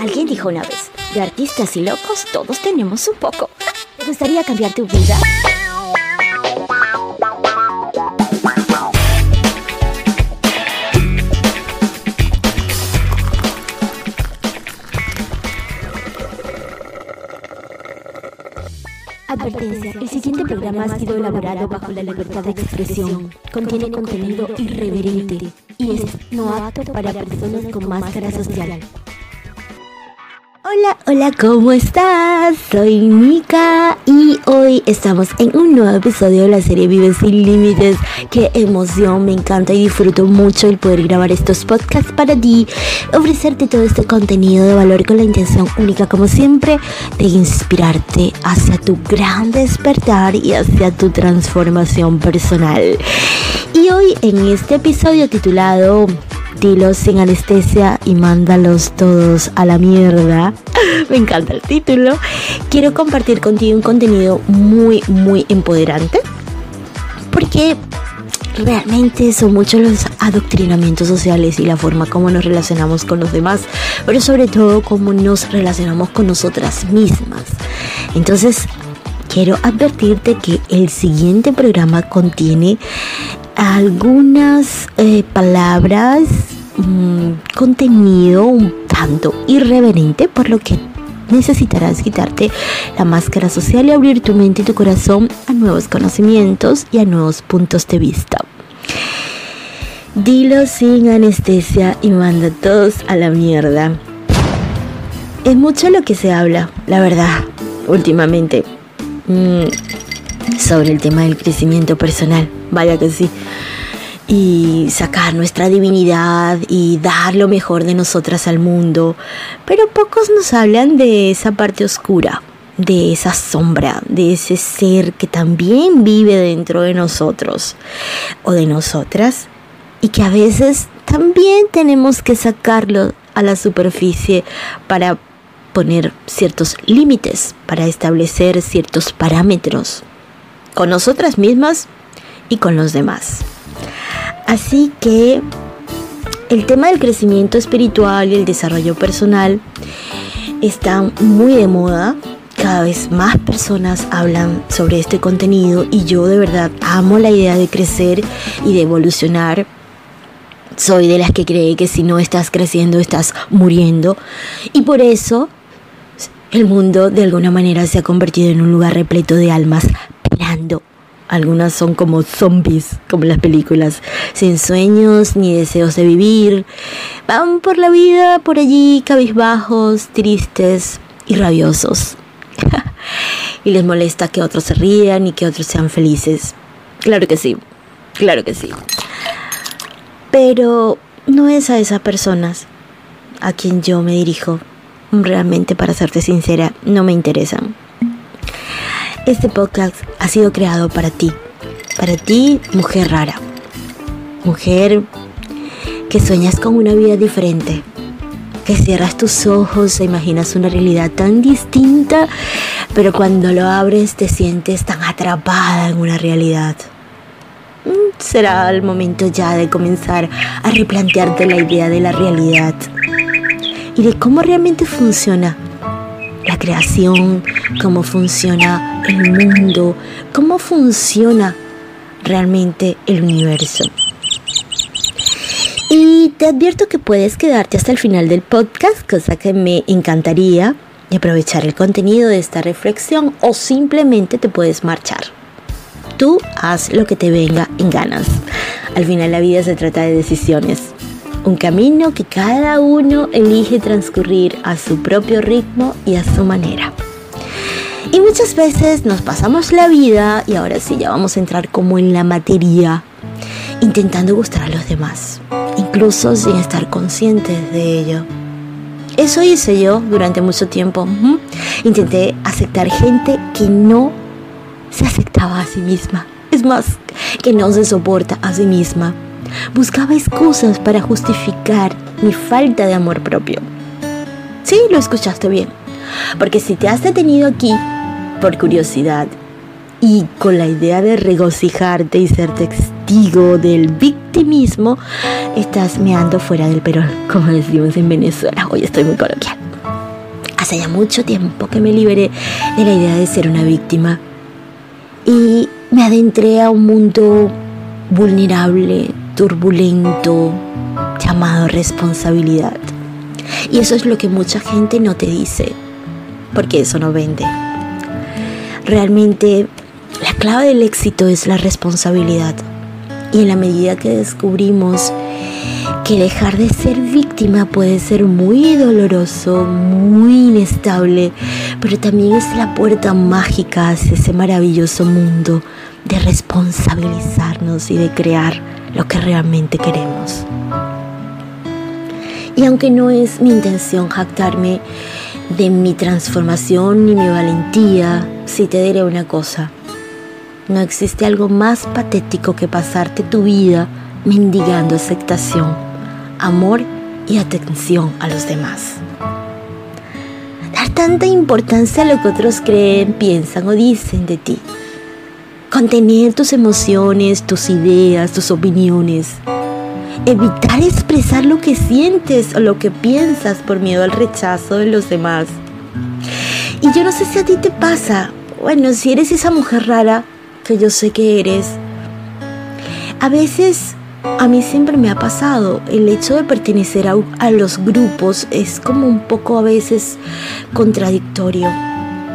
Alguien dijo una vez, de artistas y locos todos tenemos un poco. ¿Te gustaría cambiar tu vida? Advertencia, el siguiente programa ha sido elaborado bajo la libertad de expresión. Contiene contenido irreverente y es no apto para personas con máscara social. Hola, hola, ¿cómo estás? Soy Mika y hoy estamos en un nuevo episodio de la serie Vive sin Límites. Qué emoción, me encanta y disfruto mucho el poder grabar estos podcasts para ti, ofrecerte todo este contenido de valor con la intención única, como siempre, de inspirarte hacia tu gran despertar y hacia tu transformación personal. Y hoy en este episodio titulado Dilos sin anestesia y mándalos todos a la mierda. Me encanta el título. Quiero compartir contigo un contenido muy, muy empoderante. Porque realmente son muchos los adoctrinamientos sociales y la forma como nos relacionamos con los demás, pero sobre todo cómo nos relacionamos con nosotras mismas. Entonces, quiero advertirte que el siguiente programa contiene algunas eh, palabras, mm, contenido un tanto irreverente, por lo que necesitarás quitarte la máscara social y abrir tu mente y tu corazón a nuevos conocimientos y a nuevos puntos de vista. Dilo sin anestesia y manda a todos a la mierda. Es mucho lo que se habla, la verdad, últimamente. Mm, sobre el tema del crecimiento personal. Vaya que sí. Y sacar nuestra divinidad y dar lo mejor de nosotras al mundo. Pero pocos nos hablan de esa parte oscura, de esa sombra, de ese ser que también vive dentro de nosotros o de nosotras y que a veces también tenemos que sacarlo a la superficie para poner ciertos límites, para establecer ciertos parámetros con nosotras mismas y con los demás. Así que el tema del crecimiento espiritual y el desarrollo personal está muy de moda. Cada vez más personas hablan sobre este contenido y yo de verdad amo la idea de crecer y de evolucionar. Soy de las que cree que si no estás creciendo estás muriendo y por eso el mundo de alguna manera se ha convertido en un lugar repleto de almas algunas son como zombies, como las películas, sin sueños ni deseos de vivir. Van por la vida por allí cabizbajos, tristes y rabiosos. y les molesta que otros se rían y que otros sean felices. Claro que sí, claro que sí. Pero no es a esas personas a quien yo me dirijo. Realmente, para serte sincera, no me interesan. Este podcast ha sido creado para ti, para ti, mujer rara, mujer que sueñas con una vida diferente, que cierras tus ojos e imaginas una realidad tan distinta, pero cuando lo abres te sientes tan atrapada en una realidad. Mm, será el momento ya de comenzar a replantearte la idea de la realidad y de cómo realmente funciona la creación, cómo funciona el mundo, cómo funciona realmente el universo. Y te advierto que puedes quedarte hasta el final del podcast, cosa que me encantaría, y aprovechar el contenido de esta reflexión o simplemente te puedes marchar. Tú haz lo que te venga en ganas. Al final la vida se trata de decisiones un camino que cada uno elige transcurrir a su propio ritmo y a su manera. Y muchas veces nos pasamos la vida, y ahora sí ya vamos a entrar como en la materia, intentando gustar a los demás, incluso sin estar conscientes de ello. Eso hice yo durante mucho tiempo. Intenté aceptar gente que no se aceptaba a sí misma. Es más, que no se soporta a sí misma. Buscaba excusas para justificar mi falta de amor propio. Sí, lo escuchaste bien. Porque si te has detenido aquí por curiosidad y con la idea de regocijarte y ser testigo del victimismo, estás meando fuera del perón, como decimos en Venezuela. Hoy estoy muy coloquial. Hace ya mucho tiempo que me liberé de la idea de ser una víctima y me adentré a un mundo vulnerable, turbulento, llamado responsabilidad. Y eso es lo que mucha gente no te dice, porque eso no vende. Realmente la clave del éxito es la responsabilidad. Y en la medida que descubrimos que dejar de ser víctima puede ser muy doloroso, muy inestable, pero también es la puerta mágica hacia ese maravilloso mundo de responsabilizarnos y de crear lo que realmente queremos. Y aunque no es mi intención jactarme de mi transformación ni mi valentía, sí te diré una cosa. No existe algo más patético que pasarte tu vida mendigando aceptación, amor y atención a los demás. Dar tanta importancia a lo que otros creen, piensan o dicen de ti. Contener tus emociones, tus ideas, tus opiniones. Evitar expresar lo que sientes o lo que piensas por miedo al rechazo de los demás. Y yo no sé si a ti te pasa, bueno, si eres esa mujer rara que yo sé que eres, a veces a mí siempre me ha pasado, el hecho de pertenecer a, a los grupos es como un poco a veces contradictorio,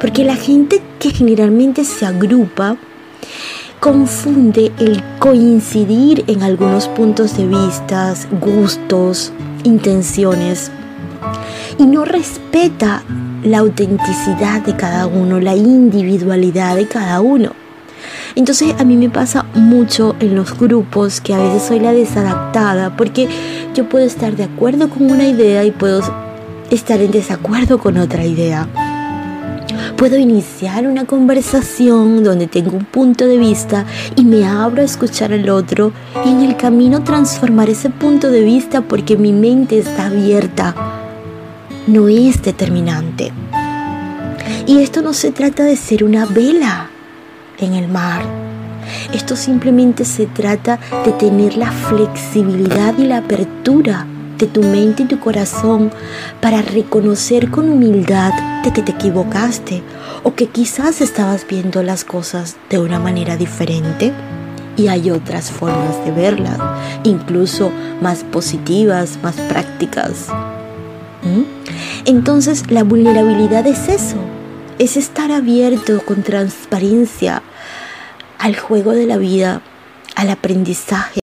porque la gente que generalmente se agrupa, confunde el coincidir en algunos puntos de vista, gustos, intenciones y no respeta la autenticidad de cada uno, la individualidad de cada uno. Entonces a mí me pasa mucho en los grupos que a veces soy la desadaptada porque yo puedo estar de acuerdo con una idea y puedo estar en desacuerdo con otra idea. Puedo iniciar una conversación donde tengo un punto de vista y me abro a escuchar al otro y en el camino transformar ese punto de vista porque mi mente está abierta. No es determinante. Y esto no se trata de ser una vela en el mar. Esto simplemente se trata de tener la flexibilidad y la apertura de tu mente y tu corazón para reconocer con humildad de que te equivocaste o que quizás estabas viendo las cosas de una manera diferente y hay otras formas de verlas, incluso más positivas, más prácticas. ¿Mm? Entonces la vulnerabilidad es eso, es estar abierto con transparencia al juego de la vida, al aprendizaje.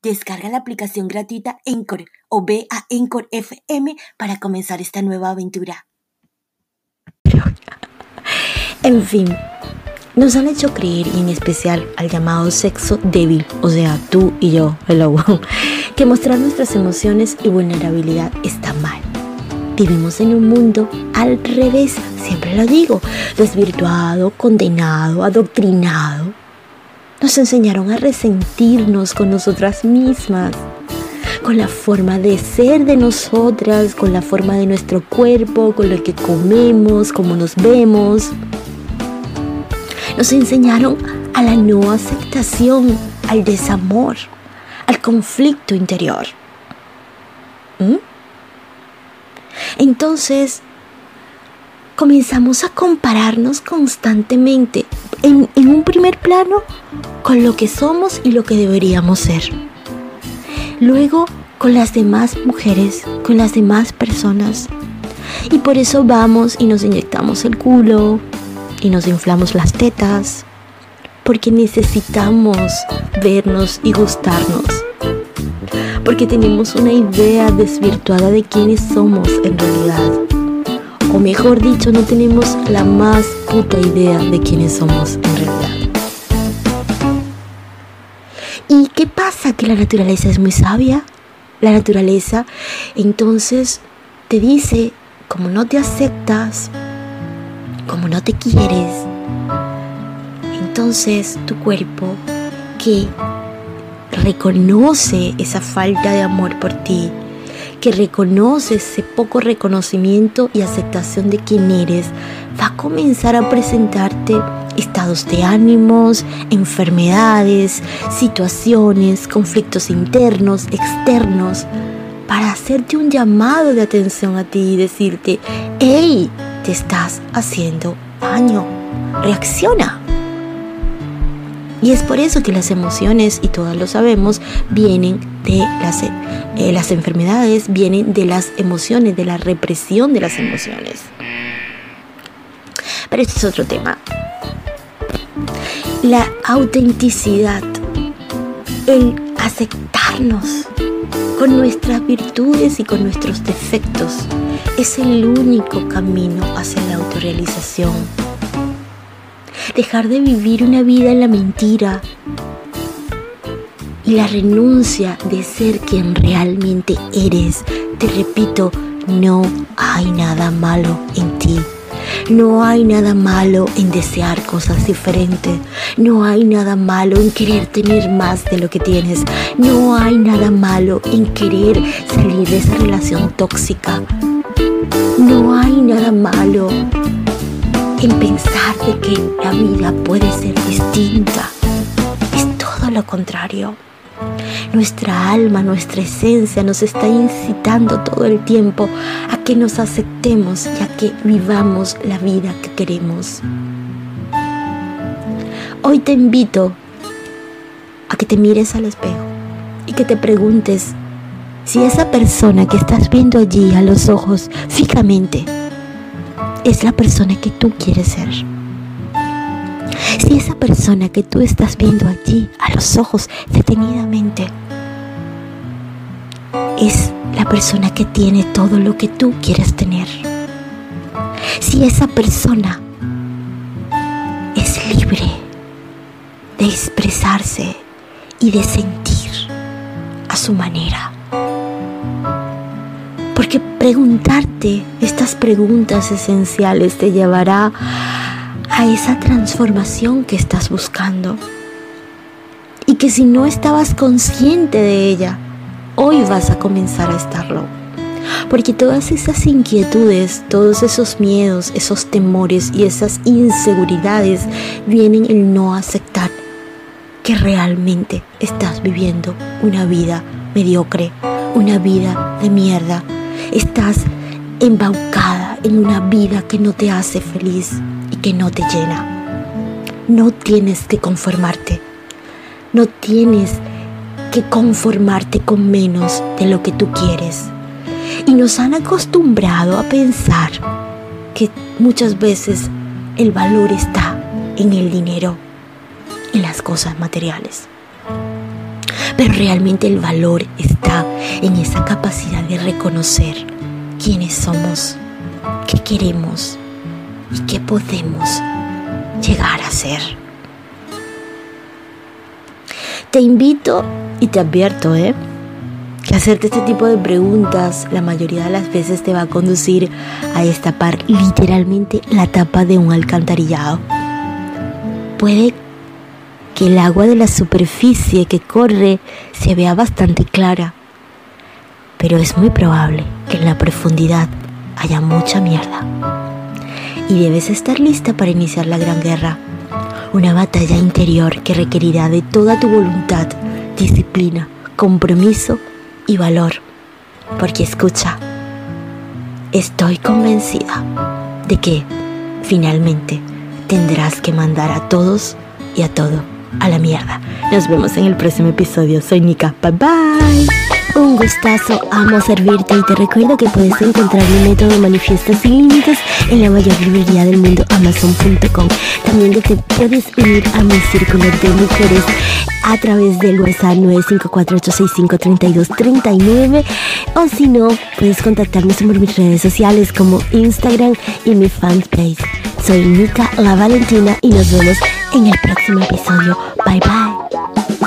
Descarga la aplicación gratuita Encore o ve a Encore FM para comenzar esta nueva aventura. En fin, nos han hecho creer, y en especial al llamado sexo débil, o sea, tú y yo, hello, que mostrar nuestras emociones y vulnerabilidad está mal. Vivimos en un mundo al revés, siempre lo digo, desvirtuado, condenado, adoctrinado nos enseñaron a resentirnos con nosotras mismas, con la forma de ser de nosotras, con la forma de nuestro cuerpo, con lo que comemos, cómo nos vemos. Nos enseñaron a la no aceptación, al desamor, al conflicto interior. ¿Mm? Entonces, comenzamos a compararnos constantemente en, un primer plano con lo que somos y lo que deberíamos ser. Luego con las demás mujeres, con las demás personas. Y por eso vamos y nos inyectamos el culo y nos inflamos las tetas. Porque necesitamos vernos y gustarnos. Porque tenemos una idea desvirtuada de quiénes somos en realidad o mejor dicho, no tenemos la más puta idea de quiénes somos en realidad. ¿Y qué pasa? Que la naturaleza es muy sabia. La naturaleza entonces te dice, como no te aceptas, como no te quieres, entonces tu cuerpo que reconoce esa falta de amor por ti, que reconoce ese poco reconocimiento y aceptación de quién eres, va a comenzar a presentarte estados de ánimos, enfermedades, situaciones, conflictos internos, externos, para hacerte un llamado de atención a ti y decirte, hey, te estás haciendo daño, reacciona. Y es por eso que las emociones, y todos lo sabemos, vienen de las, eh, las enfermedades, vienen de las emociones, de la represión de las emociones. Pero este es otro tema. La autenticidad, el aceptarnos con nuestras virtudes y con nuestros defectos, es el único camino hacia la autorrealización dejar de vivir una vida en la mentira y la renuncia de ser quien realmente eres. Te repito, no hay nada malo en ti. No hay nada malo en desear cosas diferentes. No hay nada malo en querer tener más de lo que tienes. No hay nada malo en querer salir de esa relación tóxica. No hay nada malo en pensar de que la vida puede ser distinta. Es todo lo contrario. Nuestra alma, nuestra esencia nos está incitando todo el tiempo a que nos aceptemos y a que vivamos la vida que queremos. Hoy te invito a que te mires al espejo y que te preguntes si esa persona que estás viendo allí a los ojos fijamente es la persona que tú quieres ser. Si esa persona que tú estás viendo allí a los ojos detenidamente es la persona que tiene todo lo que tú quieres tener. Si esa persona es libre de expresarse y de sentir a su manera. Porque preguntarte estas preguntas esenciales te llevará a esa transformación que estás buscando. Y que si no estabas consciente de ella, hoy vas a comenzar a estarlo. Porque todas esas inquietudes, todos esos miedos, esos temores y esas inseguridades vienen el no aceptar que realmente estás viviendo una vida mediocre, una vida de mierda, estás embaucada en una vida que no te hace feliz y que no te llena. No tienes que conformarte. No tienes que conformarte con menos de lo que tú quieres. Y nos han acostumbrado a pensar que muchas veces el valor está en el dinero, en las cosas materiales. Pero realmente el valor está en esa capacidad de reconocer quiénes somos, qué queremos y qué podemos llegar a ser. Te invito y te advierto, ¿eh? Que hacerte este tipo de preguntas la mayoría de las veces te va a conducir a destapar literalmente la tapa de un alcantarillado. Puede que el agua de la superficie que corre se vea bastante clara, pero es muy probable que en la profundidad haya mucha mierda. Y debes estar lista para iniciar la gran guerra, una batalla interior que requerirá de toda tu voluntad, disciplina, compromiso y valor. Porque escucha, estoy convencida de que finalmente tendrás que mandar a todos y a todo a la mierda. Nos vemos en el próximo episodio. Soy Nika. Bye bye. Un gustazo, amo servirte y te recuerdo que puedes encontrar mi método Manifiesta sin límites en la mayor librería del mundo, amazon.com. También te puedes unir a mi círculo de mujeres a través del WhatsApp 954-865-3239 o si no, puedes contactarme por mis redes sociales como Instagram y mi fanpage. Soy Nika La Valentina y nos vemos en el próximo episodio. Bye bye.